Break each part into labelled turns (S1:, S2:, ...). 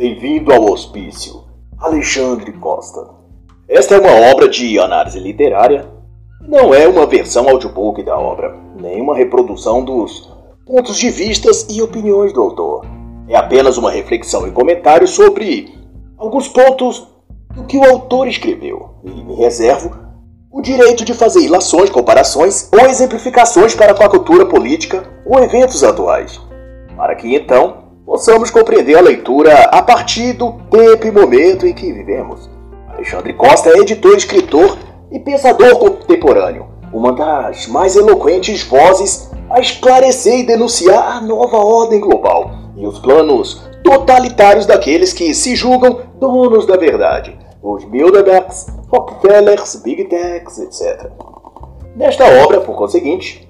S1: Bem-vindo ao hospício, Alexandre Costa. Esta é uma obra de análise literária. Não é uma versão audiobook da obra, nem uma reprodução dos pontos de vistas e opiniões do autor. É apenas uma reflexão e comentário sobre alguns pontos do que o autor escreveu. E me reservo o direito de fazer ilações, comparações ou exemplificações para com a cultura política ou eventos atuais, para que então possamos compreender a leitura a partir do tempo e momento em que vivemos. Alexandre Costa é editor, escritor e pensador contemporâneo, uma das mais eloquentes vozes a esclarecer e denunciar a nova ordem global e os planos totalitários daqueles que se julgam donos da verdade, os Bilderbergs, Rockefellers, Big Techs, etc. Nesta obra, por conseguinte,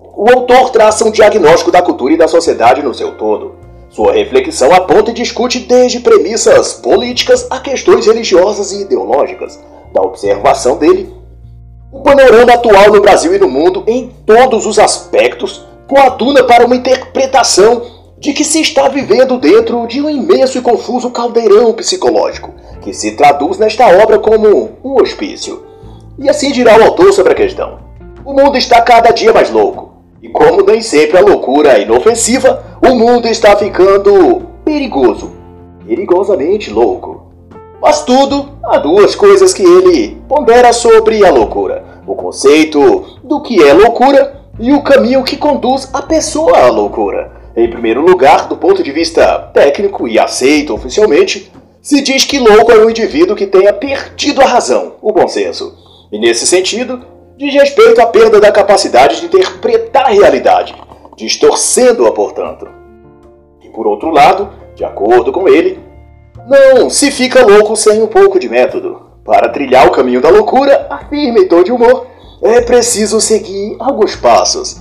S1: o autor traça um diagnóstico da cultura e da sociedade no seu todo. Sua reflexão aponta e discute desde premissas políticas a questões religiosas e ideológicas. Da observação dele, o panorama atual no Brasil e no mundo, em todos os aspectos, coaduna para uma interpretação de que se está vivendo dentro de um imenso e confuso caldeirão psicológico, que se traduz nesta obra como um hospício. E assim dirá o autor sobre a questão. O mundo está cada dia mais louco, e como nem sempre a loucura é inofensiva, o mundo está ficando perigoso, perigosamente louco. Mas tudo há duas coisas que ele pondera sobre a loucura: o conceito do que é loucura e o caminho que conduz a pessoa à loucura. Em primeiro lugar, do ponto de vista técnico e aceito oficialmente, se diz que louco é um indivíduo que tenha perdido a razão, o bom senso. E nesse sentido, diz respeito à perda da capacidade de interpretar a realidade, distorcendo-a, portanto. E por outro lado, de acordo com ele, não se fica louco sem um pouco de método. Para trilhar o caminho da loucura, afirma em tom de humor, é preciso seguir alguns passos.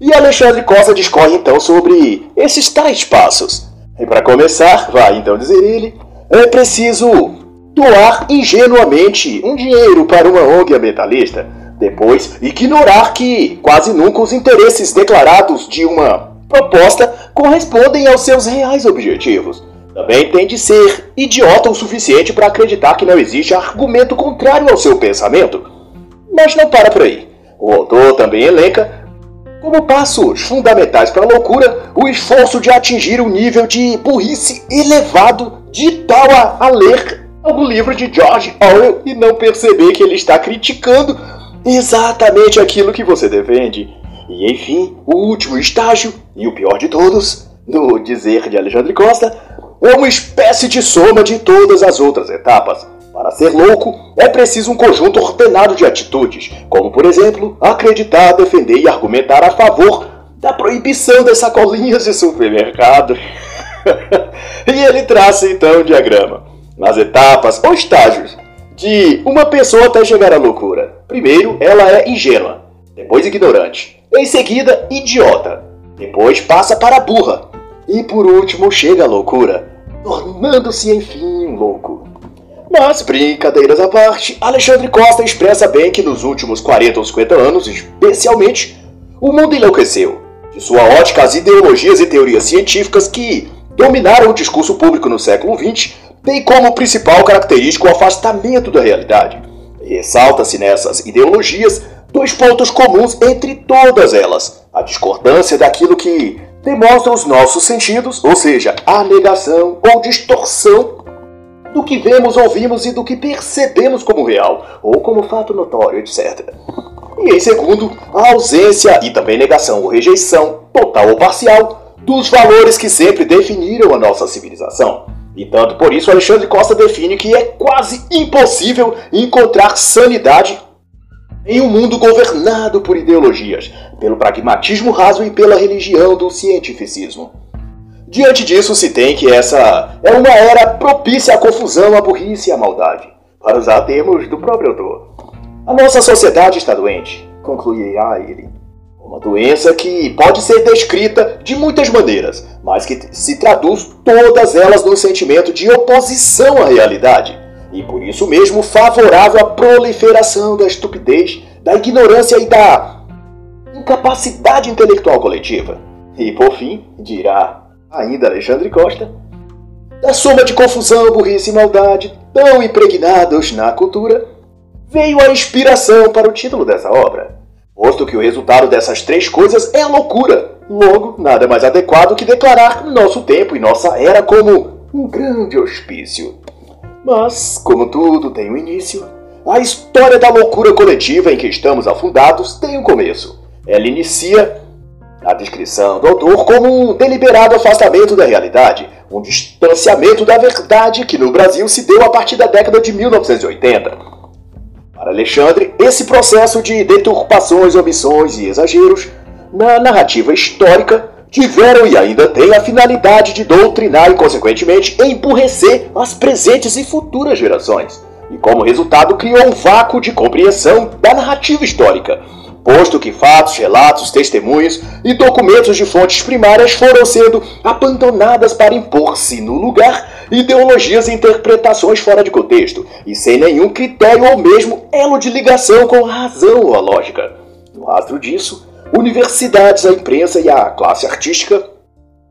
S1: E Alexandre Costa discorre então sobre esses tais passos. E para começar, vai então dizer ele, é preciso doar ingenuamente um dinheiro para uma ONG ambientalista depois, ignorar que quase nunca os interesses declarados de uma proposta correspondem aos seus reais objetivos. Também tem de ser idiota o suficiente para acreditar que não existe argumento contrário ao seu pensamento. Mas não para por aí. O autor também elenca como passos fundamentais para a loucura o esforço de atingir um nível de burrice elevado de tal a, a ler algum livro de George Orwell e não perceber que ele está criticando exatamente aquilo que você defende. E enfim, o último estágio, e o pior de todos, no dizer de Alexandre Costa, é uma espécie de soma de todas as outras etapas. Para ser louco, é preciso um conjunto ordenado de atitudes, como por exemplo, acreditar, defender e argumentar a favor da proibição das sacolinhas de supermercado. e ele traça então o diagrama, as etapas ou estágios de uma pessoa até chegar à loucura. Primeiro, ela é ingênua, depois ignorante, em seguida, idiota, depois passa para burra e por último chega à loucura, tornando-se enfim louco. Mas, brincadeiras à parte, Alexandre Costa expressa bem que nos últimos 40 ou 50 anos, especialmente, o mundo enlouqueceu. De sua ótica, as ideologias e teorias científicas que dominaram o discurso público no século XX tem como principal característica o afastamento da realidade. Ressalta-se nessas ideologias dois pontos comuns entre todas elas: a discordância daquilo que demonstra os nossos sentidos, ou seja, a negação ou distorção do que vemos, ouvimos e do que percebemos como real ou como fato notório, etc. E em segundo, a ausência e também negação ou rejeição, total ou parcial, dos valores que sempre definiram a nossa civilização. E tanto por isso Alexandre Costa define que é quase impossível encontrar sanidade em um mundo governado por ideologias, pelo pragmatismo raso e pela religião do cientificismo. Diante disso, se tem que essa é uma era propícia à confusão, à burrice e à maldade, para usar termos do próprio autor. A nossa sociedade está doente, concluirá ele. Uma doença que pode ser descrita de muitas maneiras, mas que se traduz todas elas no sentimento de oposição à realidade, e por isso mesmo favorável à proliferação da estupidez, da ignorância e da incapacidade intelectual coletiva. E por fim, dirá ainda Alexandre Costa, Da soma de confusão, burrice e maldade, tão impregnados na cultura, veio a inspiração para o título dessa obra. Posto que o resultado dessas três coisas é a loucura, logo, nada mais adequado que declarar nosso tempo e nossa era como um grande hospício. Mas, como tudo tem um início, a história da loucura coletiva em que estamos afundados tem um começo. Ela inicia a descrição do autor como um deliberado afastamento da realidade, um distanciamento da verdade que no Brasil se deu a partir da década de 1980. Para Alexandre, esse processo de deturpações, omissões e exageros na narrativa histórica tiveram e ainda têm a finalidade de doutrinar e, consequentemente, empurrecer as presentes e futuras gerações. E, como resultado, criou um vácuo de compreensão da narrativa histórica, posto que fatos, relatos, testemunhos e documentos de fontes primárias foram sendo abandonadas para impor-se no lugar ideologias e interpretações fora de contexto, e sem nenhum critério ou mesmo elo de ligação com a razão ou a lógica. No rastro disso, universidades, a imprensa e a classe artística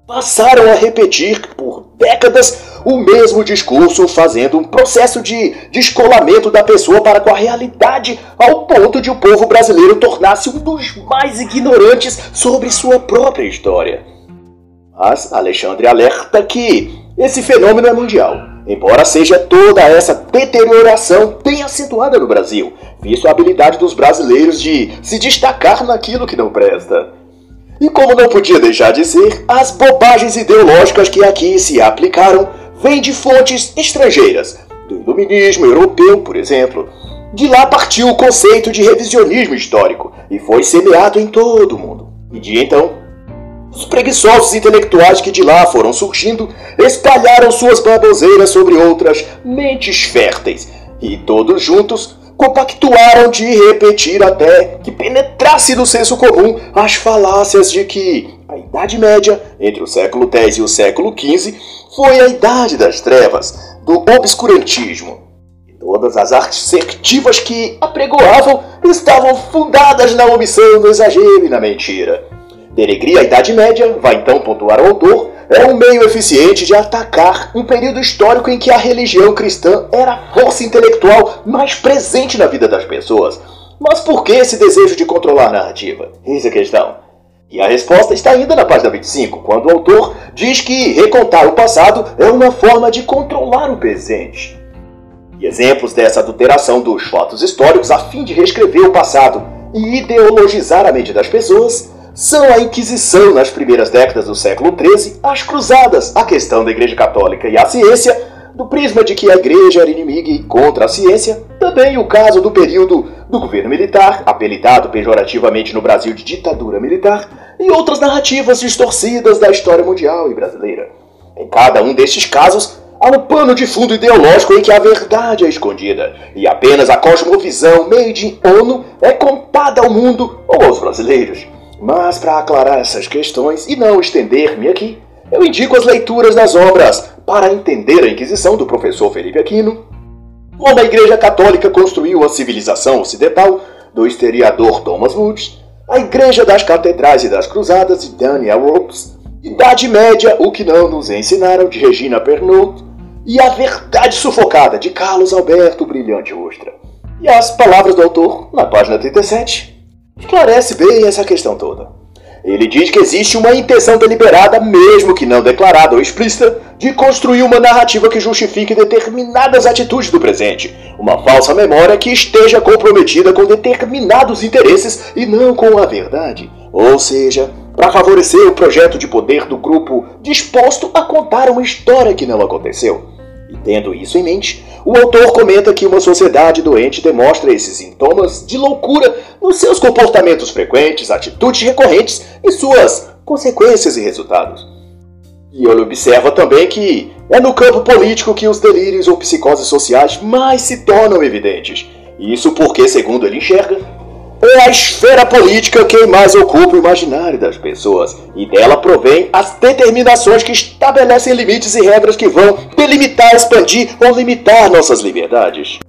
S1: passaram a repetir por décadas o mesmo discurso, fazendo um processo de descolamento da pessoa para com a realidade, ao ponto de o povo brasileiro tornar-se um dos mais ignorantes sobre sua própria história. Mas Alexandre alerta que esse fenômeno é mundial, embora seja toda essa deterioração bem acentuada no Brasil, visto a habilidade dos brasileiros de se destacar naquilo que não presta. E como não podia deixar de ser, as bobagens ideológicas que aqui se aplicaram vêm de fontes estrangeiras, do iluminismo europeu, por exemplo. De lá partiu o conceito de revisionismo histórico e foi semeado em todo o mundo. E de então, os preguiçosos intelectuais que de lá foram surgindo espalharam suas baboseiras sobre outras mentes férteis, e todos juntos compactuaram de repetir até que penetrasse no senso comum as falácias de que a Idade Média, entre o século X e o século XV, foi a Idade das Trevas, do obscurantismo. Todas as artes certivas que apregoavam estavam fundadas na omissão, no exagero e na mentira. Denegrir a Idade Média, vai então pontuar o autor, é um meio eficiente de atacar um período histórico em que a religião cristã era a força intelectual mais presente na vida das pessoas. Mas por que esse desejo de controlar a narrativa? Eis a questão. E a resposta está ainda na página 25, quando o autor diz que recontar o passado é uma forma de controlar o presente. E exemplos dessa adulteração dos fatos históricos a fim de reescrever o passado e ideologizar a mente das pessoas são a Inquisição nas primeiras décadas do século XIII, as Cruzadas, a questão da Igreja Católica e a ciência, do prisma de que a Igreja era inimiga e contra a ciência, também o caso do período do governo militar, apelidado pejorativamente no Brasil de ditadura militar, e outras narrativas distorcidas da história mundial e brasileira. Em cada um destes casos, há um pano de fundo ideológico em que a verdade é escondida, e apenas a cosmovisão made in ONU é contada ao mundo ou aos brasileiros. Mas para aclarar essas questões e não estender-me aqui, eu indico as leituras das obras para entender a Inquisição do professor Felipe Aquino, como a Igreja Católica construiu a civilização ocidental, do historiador Thomas Woods, a Igreja das Catedrais e das Cruzadas de Daniel Ropes, Idade Média, o que não nos ensinaram de Regina Pernod, e A Verdade Sufocada de Carlos Alberto Brilhante Ostra. E as palavras do autor na página 37 esclarece bem essa questão toda. Ele diz que existe uma intenção deliberada, mesmo que não declarada ou explícita, de construir uma narrativa que justifique determinadas atitudes do presente, uma falsa memória que esteja comprometida com determinados interesses e não com a verdade. Ou seja, para favorecer o projeto de poder do grupo disposto a contar uma história que não aconteceu. E tendo isso em mente, o autor comenta que uma sociedade doente demonstra esses sintomas de loucura nos seus comportamentos frequentes, atitudes recorrentes e suas consequências e resultados. E ele observa também que é no campo político que os delírios ou psicoses sociais mais se tornam evidentes. Isso porque, segundo ele enxerga, é a esfera política quem mais ocupa o imaginário das pessoas, e dela provém as determinações que estabelecem limites e regras que vão delimitar, expandir ou limitar nossas liberdades.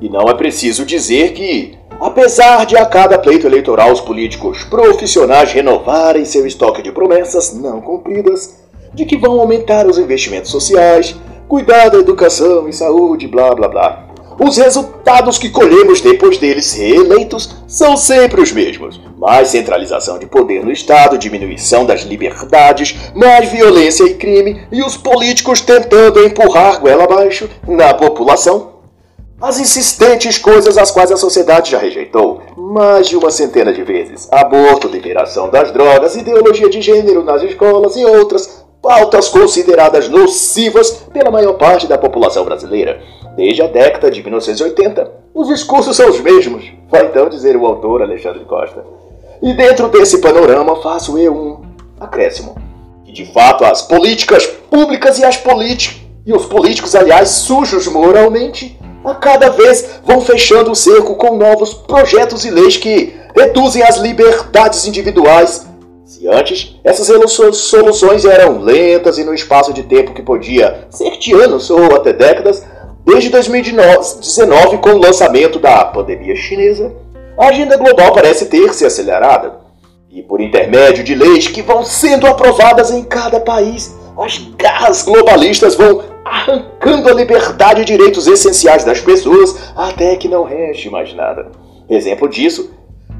S1: E não é preciso dizer que, apesar de a cada pleito eleitoral os políticos profissionais renovarem seu estoque de promessas não cumpridas, de que vão aumentar os investimentos sociais, cuidar da educação e saúde, blá blá blá. Os resultados que colhemos depois deles reeleitos são sempre os mesmos: mais centralização de poder no Estado, diminuição das liberdades, mais violência e crime, e os políticos tentando empurrar goela abaixo na população. As insistentes coisas às quais a sociedade já rejeitou mais de uma centena de vezes: aborto, liberação das drogas, ideologia de gênero nas escolas e outras pautas consideradas nocivas pela maior parte da população brasileira desde a década de 1980. Os discursos são os mesmos, vai então dizer o autor Alexandre Costa. E dentro desse panorama faço eu um acréscimo. Que de fato as políticas públicas e as políticas e os políticos, aliás, sujos moralmente, a cada vez vão fechando o cerco com novos projetos e leis que reduzem as liberdades individuais. Se antes essas soluções eram lentas e no espaço de tempo que podia ser de anos ou até décadas, Desde 2019, com o lançamento da pandemia chinesa, a agenda global parece ter se acelerado. E por intermédio de leis que vão sendo aprovadas em cada país, as garras globalistas vão arrancando a liberdade e direitos essenciais das pessoas até que não reste mais nada. Exemplo disso,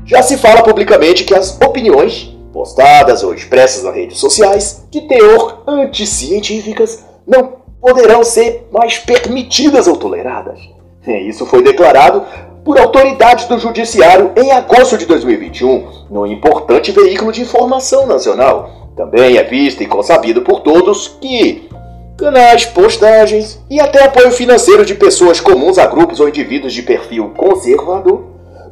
S1: já se fala publicamente que as opiniões, postadas ou expressas nas redes sociais, de teor anticientíficas, não poderão ser mais permitidas ou toleradas. Isso foi declarado por autoridades do Judiciário em agosto de 2021, no importante veículo de informação nacional. Também é visto e consabido por todos que canais, postagens e até apoio financeiro de pessoas comuns a grupos ou indivíduos de perfil conservador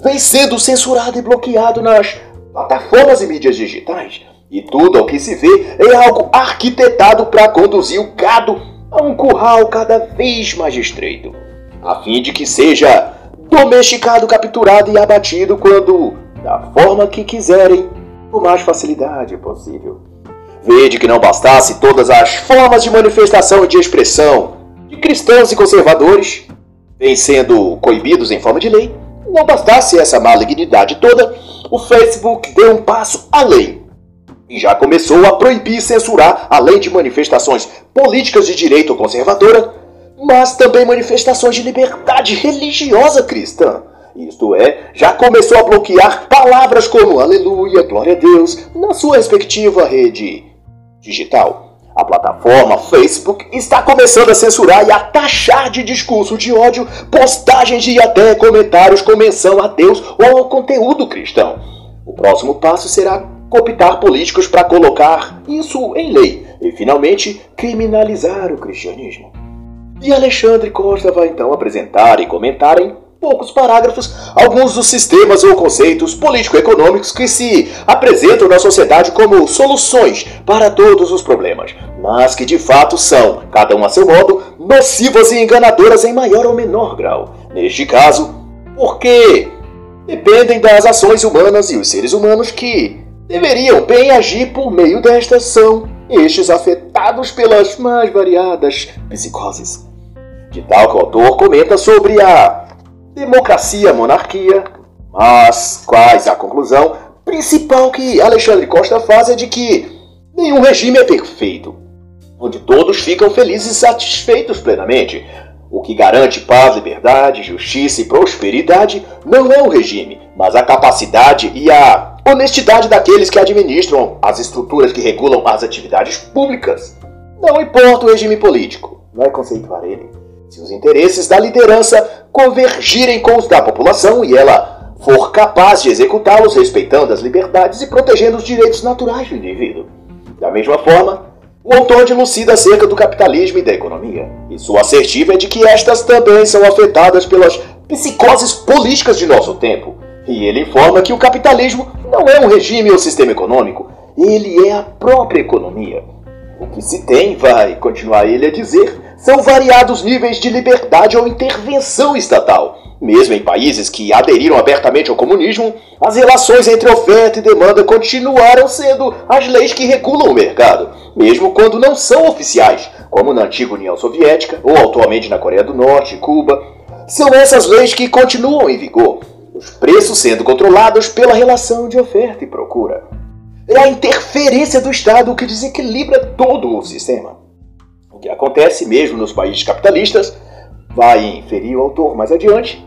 S1: vem sendo censurado e bloqueado nas plataformas e mídias digitais. E tudo ao que se vê é algo arquitetado para conduzir o gado a um curral cada vez mais estreito, a fim de que seja domesticado, capturado e abatido quando, da forma que quiserem, com mais facilidade possível. Vede que não bastasse todas as formas de manifestação e de expressão de cristãos e conservadores, vem sendo coibidos em forma de lei, não bastasse essa malignidade toda, o Facebook deu um passo além e já começou a proibir e censurar, além de manifestações políticas de direito conservadora, mas também manifestações de liberdade religiosa cristã. Isto é, já começou a bloquear palavras como aleluia, glória a Deus, na sua respectiva rede digital. A plataforma Facebook está começando a censurar e a taxar de discurso de ódio postagens e até comentários com menção a Deus ou ao conteúdo cristão. O próximo passo será cooptar políticos para colocar isso em lei e, finalmente, criminalizar o cristianismo. E Alexandre Costa vai então apresentar e comentar em poucos parágrafos alguns dos sistemas ou conceitos político-econômicos que se apresentam na sociedade como soluções para todos os problemas, mas que de fato são, cada um a seu modo, nocivas e enganadoras em maior ou menor grau. Neste caso, porque dependem das ações humanas e os seres humanos que deveriam bem agir por meio destas são estes afetados pelas mais variadas psicoses. De tal que o autor comenta sobre a democracia, monarquia, mas quais a conclusão principal que Alexandre Costa faz é de que nenhum regime é perfeito, onde todos ficam felizes e satisfeitos plenamente. O que garante paz, liberdade, justiça e prosperidade não é o regime, mas a capacidade e a honestidade daqueles que administram as estruturas que regulam as atividades públicas. Não importa o regime político, vai conceituar ele. Se os interesses da liderança convergirem com os da população e ela for capaz de executá-los respeitando as liberdades e protegendo os direitos naturais do indivíduo. Da mesma forma, o autor dilucida acerca do capitalismo e da economia, e sua assertiva é de que estas também são afetadas pelas psicoses políticas de nosso tempo, e ele informa que o capitalismo não é um regime ou sistema econômico, ele é a própria economia. O que se tem, vai continuar ele a dizer, são variados níveis de liberdade ou intervenção estatal. Mesmo em países que aderiram abertamente ao comunismo, as relações entre oferta e demanda continuaram sendo as leis que regulam o mercado, mesmo quando não são oficiais, como na antiga União Soviética ou atualmente na Coreia do Norte e Cuba. São essas leis que continuam em vigor, os preços sendo controlados pela relação de oferta e procura. É a interferência do Estado que desequilibra todo o sistema. O que acontece mesmo nos países capitalistas, vai inferir o autor mais adiante,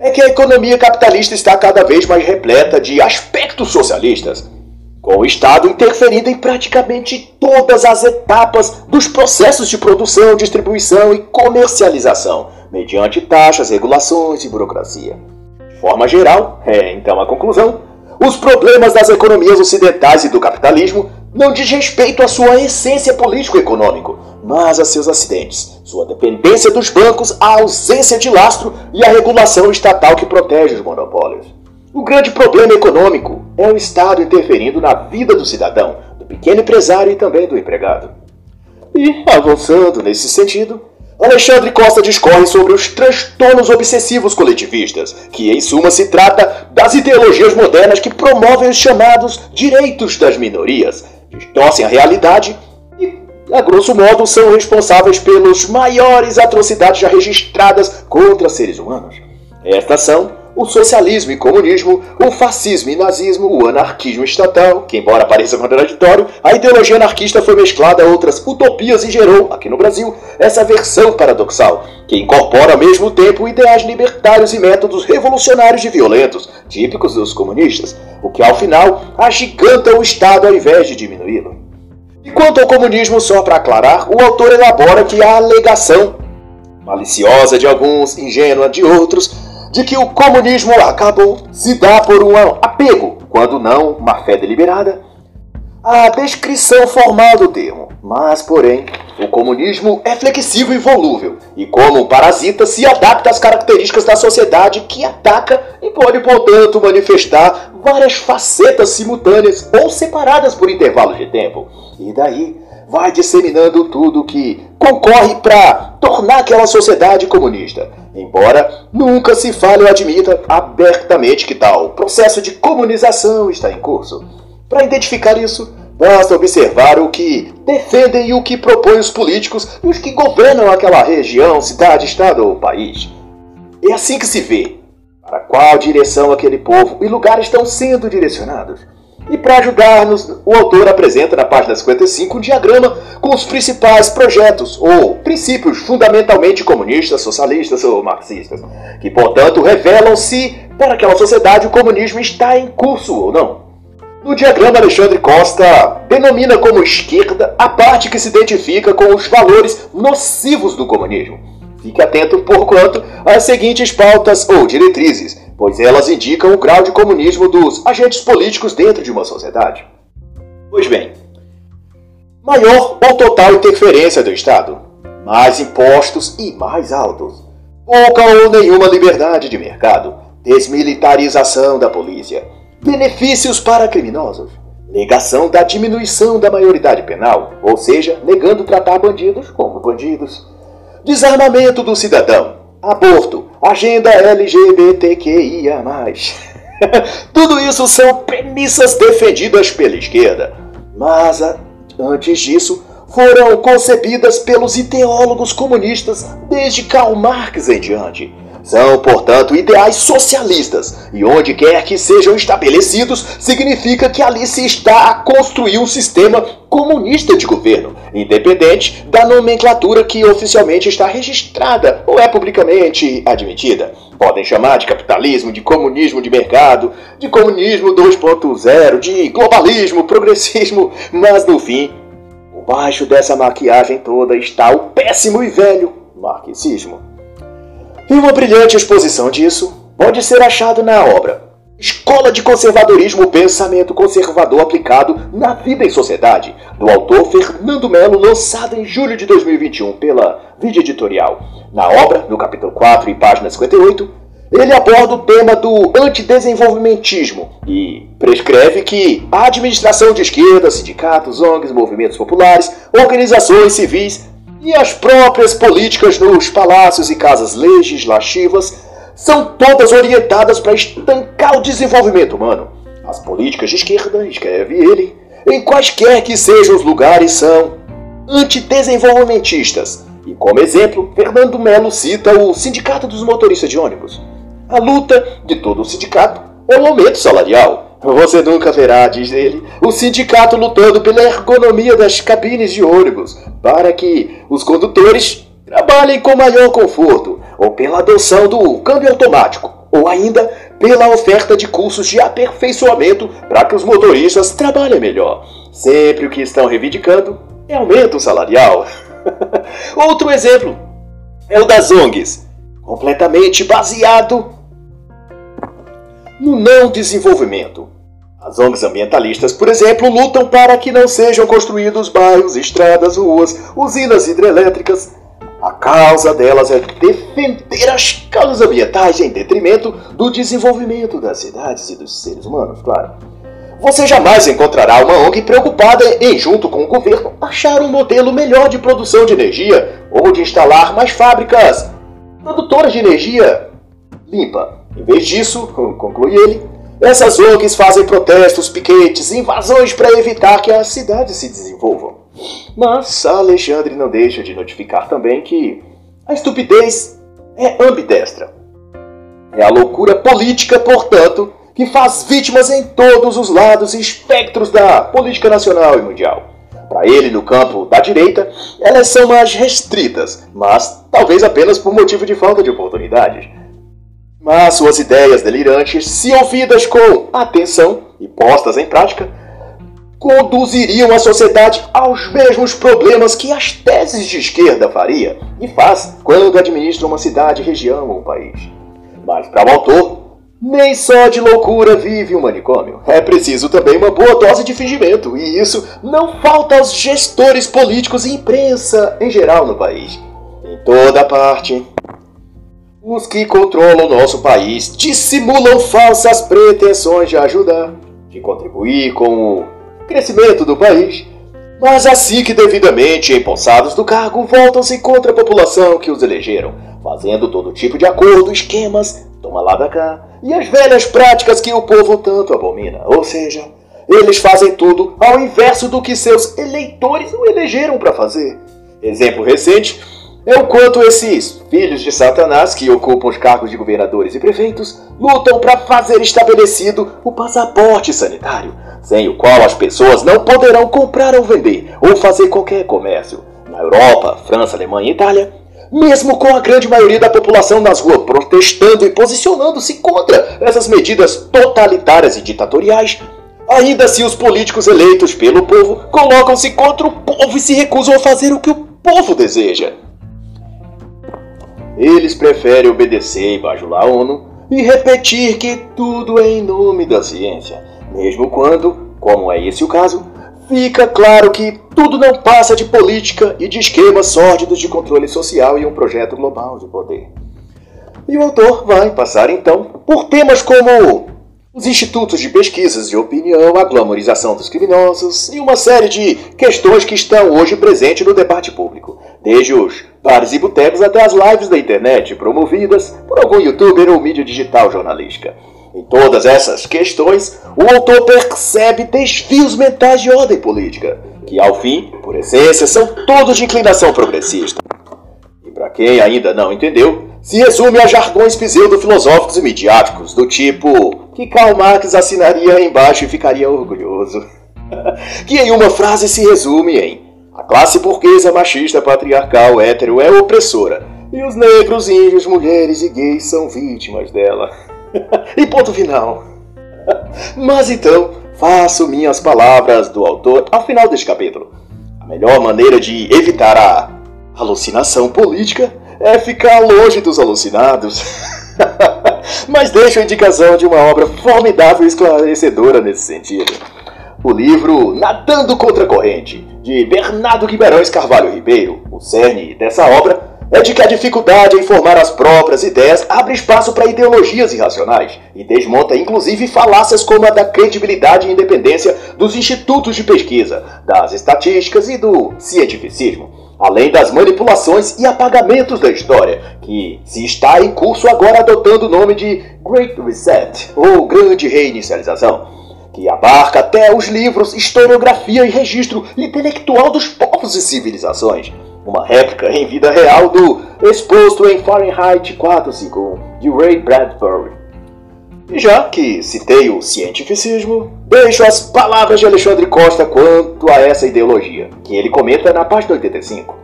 S1: é que a economia capitalista está cada vez mais repleta de aspectos socialistas, com o Estado interferindo em praticamente todas as etapas dos processos de produção, distribuição e comercialização, mediante taxas, regulações e burocracia. Forma geral, é então a conclusão, os problemas das economias ocidentais e do capitalismo não diz respeito à sua essência político-econômico, mas a seus acidentes, sua dependência dos bancos, a ausência de lastro e a regulação estatal que protege os monopólios. O grande problema econômico é o Estado interferindo na vida do cidadão, do pequeno empresário e também do empregado. E, avançando nesse sentido, Alexandre Costa discorre sobre os transtornos obsessivos coletivistas, que em suma se trata das ideologias modernas que promovem os chamados direitos das minorias, distorcem a realidade e, a grosso modo, são responsáveis pelas maiores atrocidades já registradas contra seres humanos. Estas são o socialismo e comunismo, o fascismo e nazismo, o anarquismo estatal, que embora pareça contraditório, a ideologia anarquista foi mesclada a outras utopias e gerou, aqui no Brasil, essa versão paradoxal, que incorpora ao mesmo tempo ideais libertários e métodos revolucionários e violentos, típicos dos comunistas, o que ao final agiganta o Estado ao invés de diminuí-lo. E quanto ao comunismo, só para aclarar, o autor elabora que a alegação, maliciosa de alguns, ingênua de outros, de que o comunismo acabou se dá por um apego, quando não uma fé deliberada, à descrição formal do termo. Mas, porém, o comunismo é flexível e volúvel, e como um parasita se adapta às características da sociedade que ataca e pode, portanto, manifestar várias facetas simultâneas ou separadas por intervalos de tempo. E daí vai disseminando tudo que concorre para tornar aquela sociedade comunista. Embora nunca se fale ou admita abertamente que tal processo de comunização está em curso. Para identificar isso, basta observar o que defendem e o que propõem os políticos e os que governam aquela região, cidade, estado ou país. É assim que se vê para qual direção aquele povo e lugar estão sendo direcionados. E para ajudar-nos, o autor apresenta na página 55 um diagrama com os principais projetos ou princípios fundamentalmente comunistas, socialistas ou marxistas, que portanto revelam se para aquela sociedade o comunismo está em curso ou não. No diagrama, Alexandre Costa denomina como esquerda a parte que se identifica com os valores nocivos do comunismo. Fique atento, por quanto, às seguintes pautas ou diretrizes pois elas indicam o grau de comunismo dos agentes políticos dentro de uma sociedade. Pois bem, maior ou total interferência do Estado, mais impostos e mais altos, pouca ou nenhuma liberdade de mercado, desmilitarização da polícia, benefícios para criminosos, negação da diminuição da maioridade penal, ou seja, negando tratar bandidos como bandidos, desarmamento do cidadão, aborto, agenda LGBTQIA. Tudo isso são premissas defendidas pela esquerda. Mas antes disso, foram concebidas pelos ideólogos comunistas desde Karl Marx em diante. São, portanto, ideais socialistas, e onde quer que sejam estabelecidos, significa que ali se está a construir um sistema comunista de governo, independente da nomenclatura que oficialmente está registrada ou é publicamente admitida. Podem chamar de capitalismo, de comunismo de mercado, de comunismo 2.0, de globalismo, progressismo, mas no fim, por baixo dessa maquiagem toda está o péssimo e velho marxismo. E uma brilhante exposição disso pode ser achado na obra Escola de Conservadorismo Pensamento Conservador Aplicado na Vida em Sociedade, do autor Fernando Melo, lançado em julho de 2021 pela Vídeo Editorial. Na obra, no capítulo 4 e página 58, ele aborda o tema do antidesenvolvimentismo e prescreve que a administração de esquerda, sindicatos, ONGs, movimentos populares, organizações civis e as próprias políticas nos palácios e casas legislativas são todas orientadas para estancar o desenvolvimento humano. As políticas de esquerda, escreve ele, em quaisquer que sejam os lugares, são antidesenvolvimentistas. E como exemplo, Fernando Melo cita o Sindicato dos Motoristas de Ônibus. A luta de todo o sindicato é o aumento salarial, Você nunca verá, diz ele, o sindicato lutando pela ergonomia das cabines de ônibus para que os condutores trabalhem com maior conforto, ou pela adoção do câmbio automático, ou ainda pela oferta de cursos de aperfeiçoamento para que os motoristas trabalhem melhor. Sempre o que estão reivindicando é aumento salarial. Outro exemplo é o das ONGs, completamente baseado no não desenvolvimento. As ONGs ambientalistas, por exemplo, lutam para que não sejam construídos bairros, estradas, ruas, usinas hidrelétricas. A causa delas é defender as causas ambientais em detrimento do desenvolvimento das cidades e dos seres humanos, claro. Você jamais encontrará uma ONG preocupada em, junto com o governo, achar um modelo melhor de produção de energia ou de instalar mais fábricas produtoras de energia limpa. Em vez disso, conclui ele, essas ONGs fazem protestos, piquetes, invasões para evitar que as cidades se desenvolvam. Mas Alexandre não deixa de notificar também que a estupidez é ambidestra. É a loucura política, portanto, que faz vítimas em todos os lados e espectros da política nacional e mundial. Para ele, no campo da direita, elas são mais restritas, mas talvez apenas por motivo de falta de oportunidades. Mas suas ideias delirantes, se ouvidas com atenção e postas em prática, conduziriam a sociedade aos mesmos problemas que as teses de esquerda faria e faz quando administra uma cidade, região ou país. Mas para o autor, nem só de loucura vive um manicômio. É preciso também uma boa dose de fingimento, e isso não falta aos gestores políticos e imprensa em geral no país. Em toda parte, os que controlam nosso país dissimulam falsas pretensões de ajudar, de contribuir com o crescimento do país, mas assim que devidamente empossados do cargo, voltam-se contra a população que os elegeram, fazendo todo tipo de acordo, esquemas, toma lá da cá, e as velhas práticas que o povo tanto abomina. Ou seja, eles fazem tudo ao inverso do que seus eleitores o elegeram para fazer. Exemplo recente é o quanto esses filhos de Satanás, que ocupam os cargos de governadores e prefeitos, lutam para fazer estabelecido o passaporte sanitário, sem o qual as pessoas não poderão comprar ou vender ou fazer qualquer comércio. Na Europa, França, Alemanha e Itália, mesmo com a grande maioria da população nas ruas protestando e posicionando-se contra essas medidas totalitárias e ditatoriais, ainda assim os políticos eleitos pelo povo colocam-se contra o povo e se recusam a fazer o que o povo deseja. Eles preferem obedecer e bajular a ONU e repetir que tudo é em nome da ciência, mesmo quando, como é esse o caso, fica claro que tudo não passa de política e de esquemas sórdidos de controle social e um projeto global de poder. E o autor vai passar então por temas como os institutos de pesquisas de opinião, a glamorização dos criminosos e uma série de questões que estão hoje presentes no debate público, desde os bares e botecos até as lives da internet promovidas por algum youtuber ou mídia digital jornalística. Em todas essas questões, o autor percebe desvios mentais de ordem política, que ao fim, por essência, são todos de inclinação progressista. E para quem ainda não entendeu, se resume a jargões pseudo-filosóficos e midiáticos, do tipo que Karl Marx assinaria embaixo e ficaria orgulhoso. que em uma frase se resume em a classe burguesa machista patriarcal hétero é opressora, e os negros, índios, mulheres e gays são vítimas dela. e ponto final. Mas então, faço minhas palavras do autor ao final deste capítulo. A melhor maneira de evitar a alucinação política é ficar longe dos alucinados. Mas deixo a indicação de uma obra formidável e esclarecedora nesse sentido. O livro Nadando contra a Corrente, de Bernardo Guimarães Carvalho Ribeiro. O cerne dessa obra é de que a dificuldade em formar as próprias ideias abre espaço para ideologias irracionais e desmonta inclusive falácias como a da credibilidade e independência dos institutos de pesquisa, das estatísticas e do cientificismo, além das manipulações e apagamentos da história, que se está em curso agora adotando o nome de Great Reset ou Grande Reinicialização que abarca até os livros, historiografia e registro intelectual dos povos e civilizações uma réplica em vida real do exposto em Fahrenheit 451 de Ray Bradbury. E já que citei o cientificismo, deixo as palavras de Alexandre Costa quanto a essa ideologia, que ele comenta na página 85.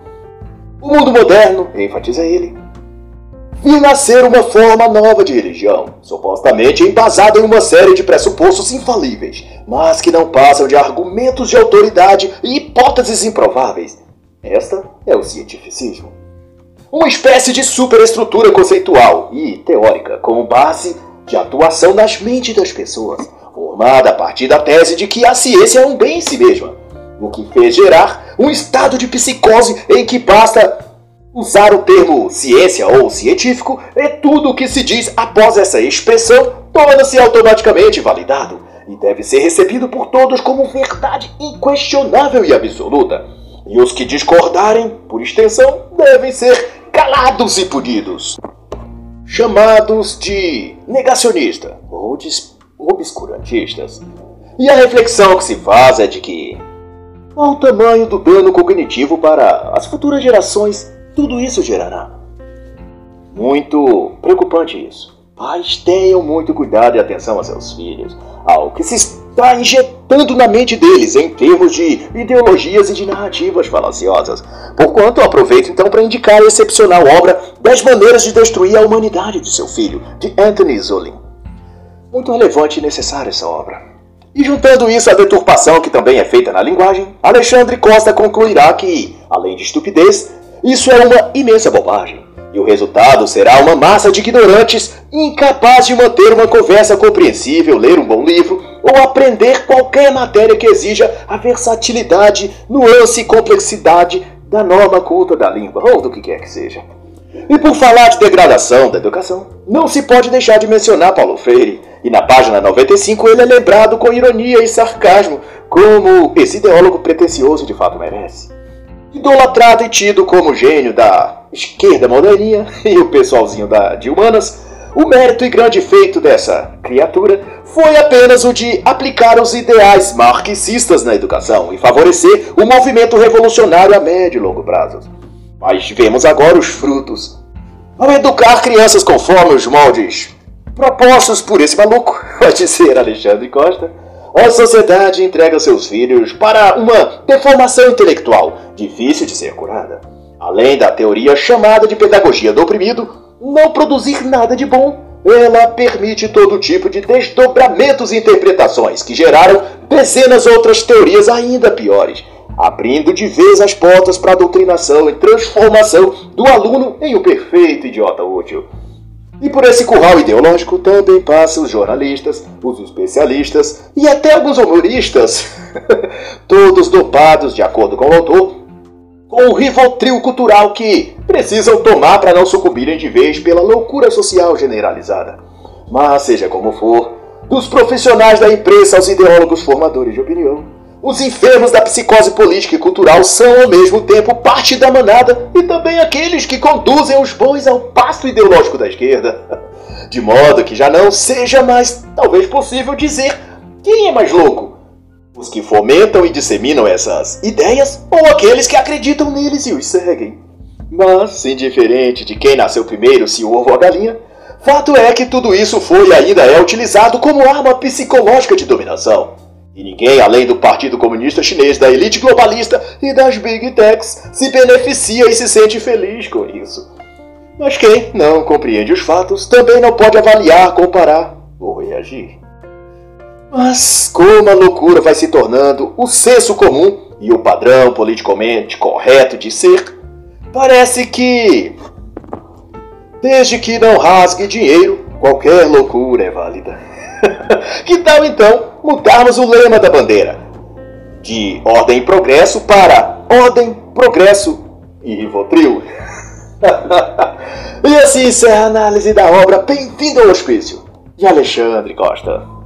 S1: O mundo moderno, enfatiza ele, viu nascer uma forma nova de religião, supostamente embasada em uma série de pressupostos infalíveis, mas que não passam de argumentos de autoridade e hipóteses improváveis. Esta é o cientificismo. Uma espécie de superestrutura conceitual e teórica com base de atuação nas mentes das pessoas, formada a partir da tese de que a ciência é um bem em si mesma, o que fez gerar um estado de psicose em que basta usar o termo ciência ou científico e tudo o que se diz após essa expressão torna-se automaticamente validado e deve ser recebido por todos como verdade inquestionável e absoluta. E os que discordarem, por extensão, devem ser calados e punidos chamados de negacionista ou de obscurantistas. E a reflexão que se faz é de que, ao tamanho do dano cognitivo para as futuras gerações, tudo isso gerará. Muito preocupante isso. Pais tenham muito cuidado e atenção a seus filhos, ao que se está injetando na mente deles em termos de ideologias e de narrativas falaciosas. Porquanto, aproveito então para indicar a excepcional obra 10 Maneiras de Destruir a Humanidade de seu filho, de Anthony Zolin. Muito relevante e necessária essa obra. E juntando isso à deturpação que também é feita na linguagem, Alexandre Costa concluirá que, além de estupidez, isso é uma imensa bobagem e o resultado será uma massa de ignorantes incapaz de manter uma conversa compreensível, ler um bom livro ou aprender qualquer matéria que exija a versatilidade, nuance e complexidade da norma culta da língua, ou do que quer que seja. E por falar de degradação da educação, não se pode deixar de mencionar Paulo Freire, e na página 95 ele é lembrado com ironia e sarcasmo, como esse ideólogo pretensioso de fato merece. Idolatrado e tido como gênio da esquerda moderninha e o pessoalzinho da, de humanas, o mérito e grande feito dessa criatura foi apenas o de aplicar os ideais marxistas na educação e favorecer o movimento revolucionário a médio e longo prazo. Mas vemos agora os frutos. Ao educar crianças conforme os moldes propostos por esse maluco, pode ser Alexandre Costa, a sociedade entrega seus filhos para uma deformação intelectual difícil de ser curada. Além da teoria chamada de pedagogia do oprimido, não produzir nada de bom, ela permite todo tipo de desdobramentos e interpretações que geraram dezenas outras teorias ainda piores, abrindo de vez as portas para a doutrinação e transformação do aluno em um perfeito idiota útil. E por esse curral ideológico também passam os jornalistas, os especialistas e até alguns humoristas, todos dopados, de acordo com o autor, com o rivotril cultural que precisam tomar para não sucumbirem de vez pela loucura social generalizada. Mas, seja como for, dos profissionais da imprensa aos ideólogos formadores de opinião, os enfermos da psicose política e cultural são ao mesmo tempo parte da manada e também aqueles que conduzem os bois ao pasto ideológico da esquerda. De modo que já não seja mais, talvez possível dizer, quem é mais louco, os que fomentam e disseminam essas ideias ou aqueles que acreditam neles e os seguem. Mas, indiferente de quem nasceu primeiro, se o ovo ou a galinha, fato é que tudo isso foi e ainda é utilizado como arma psicológica de dominação. E ninguém além do Partido Comunista Chinês, da elite globalista e das Big Techs se beneficia e se sente feliz com isso. Mas quem não compreende os fatos também não pode avaliar, comparar ou reagir. Mas como a loucura vai se tornando o senso comum e o padrão politicamente correto de ser, parece que, desde que não rasgue dinheiro, qualquer loucura é válida. que tal então mudarmos o lema da bandeira? De ordem e progresso para ordem, progresso e rivotril. e assim encerra a análise da obra Bem-vindo ao Hospício, de Alexandre Costa.